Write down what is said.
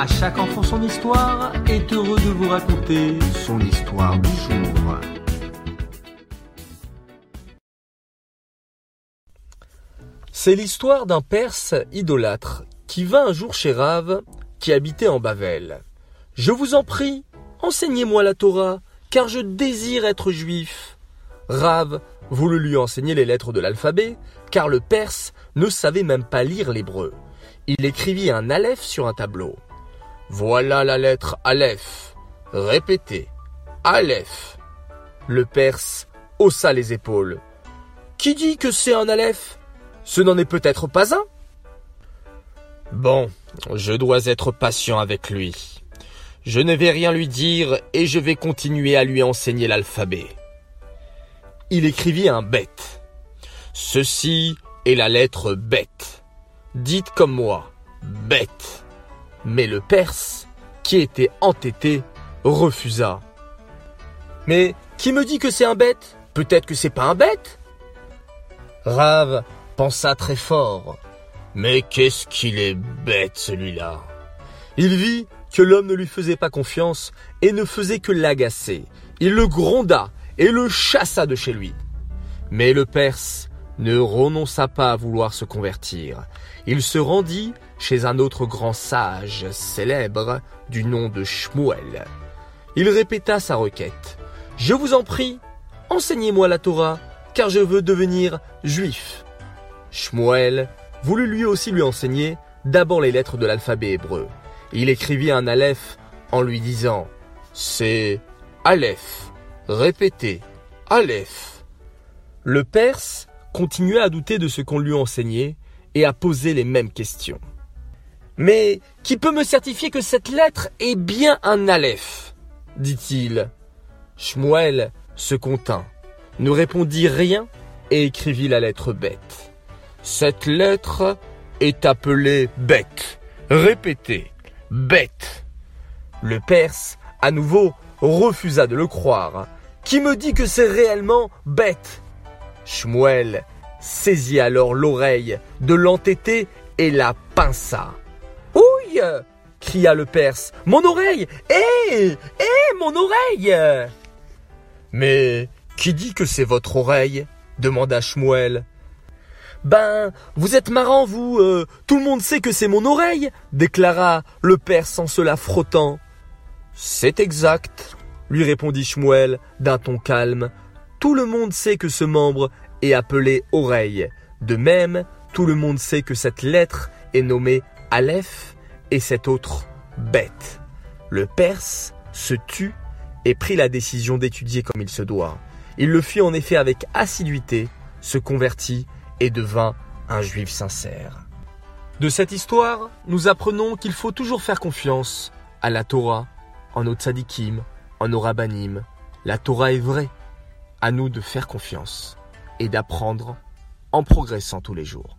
À chaque enfant son histoire est heureux de vous raconter son histoire du jour. C'est l'histoire d'un Perse idolâtre qui vint un jour chez Rave qui habitait en Bavel. Je vous en prie, enseignez-moi la Torah, car je désire être juif. Rav voulut lui enseigner les lettres de l'alphabet, car le Perse ne savait même pas lire l'hébreu. Il écrivit un Aleph sur un tableau. Voilà la lettre Aleph. Répétez. Aleph. Le Perse haussa les épaules. Qui dit que c'est un Aleph? Ce n'en est peut-être pas un Bon, je dois être patient avec lui. Je ne vais rien lui dire et je vais continuer à lui enseigner l'alphabet. Il écrivit un bête. Ceci est la lettre bête. Dites comme moi, bête. Mais le Perse, qui était entêté, refusa. Mais qui me dit que c'est un bête? Peut-être que c'est pas un bête? Rave pensa très fort. Mais qu'est-ce qu'il est bête celui-là? Il vit que l'homme ne lui faisait pas confiance et ne faisait que l'agacer. Il le gronda et le chassa de chez lui. Mais le Perse ne renonça pas à vouloir se convertir. Il se rendit chez un autre grand sage célèbre du nom de Shmuel. Il répéta sa requête. Je vous en prie, enseignez-moi la Torah, car je veux devenir juif. Shmuel voulut lui aussi lui enseigner d'abord les lettres de l'alphabet hébreu. Il écrivit un Aleph en lui disant C'est Aleph. Répétez Aleph. Le Perse continua à douter de ce qu'on lui enseignait et à poser les mêmes questions. Mais qui peut me certifier que cette lettre est bien un Aleph dit-il. Shmuel se contint, ne répondit rien et écrivit la lettre bête. Cette lettre est appelée bête. Répétez, bête. Le Perse, à nouveau, refusa de le croire. Qui me dit que c'est réellement bête? Shmuel saisit alors l'oreille de l'entêté et la pinça. Cria le Perse. Mon oreille Hé Hé, mon oreille Mais qui dit que c'est votre oreille? demanda Shmuel. Ben, vous êtes marrant, vous. euh, tout le monde sait que c'est mon oreille, déclara le Perse en se la frottant. C'est exact, lui répondit Shmuel d'un ton calme. Tout le monde sait que ce membre est appelé oreille. De même, tout le monde sait que cette lettre est nommée Aleph et cette autre bête. Le Perse se tut et prit la décision d'étudier comme il se doit. Il le fit en effet avec assiduité, se convertit et devint un juif sincère. De cette histoire, nous apprenons qu'il faut toujours faire confiance à la Torah, en nos tzadikim, en nos rabbanim. La Torah est vraie. À nous de faire confiance et d'apprendre en progressant tous les jours.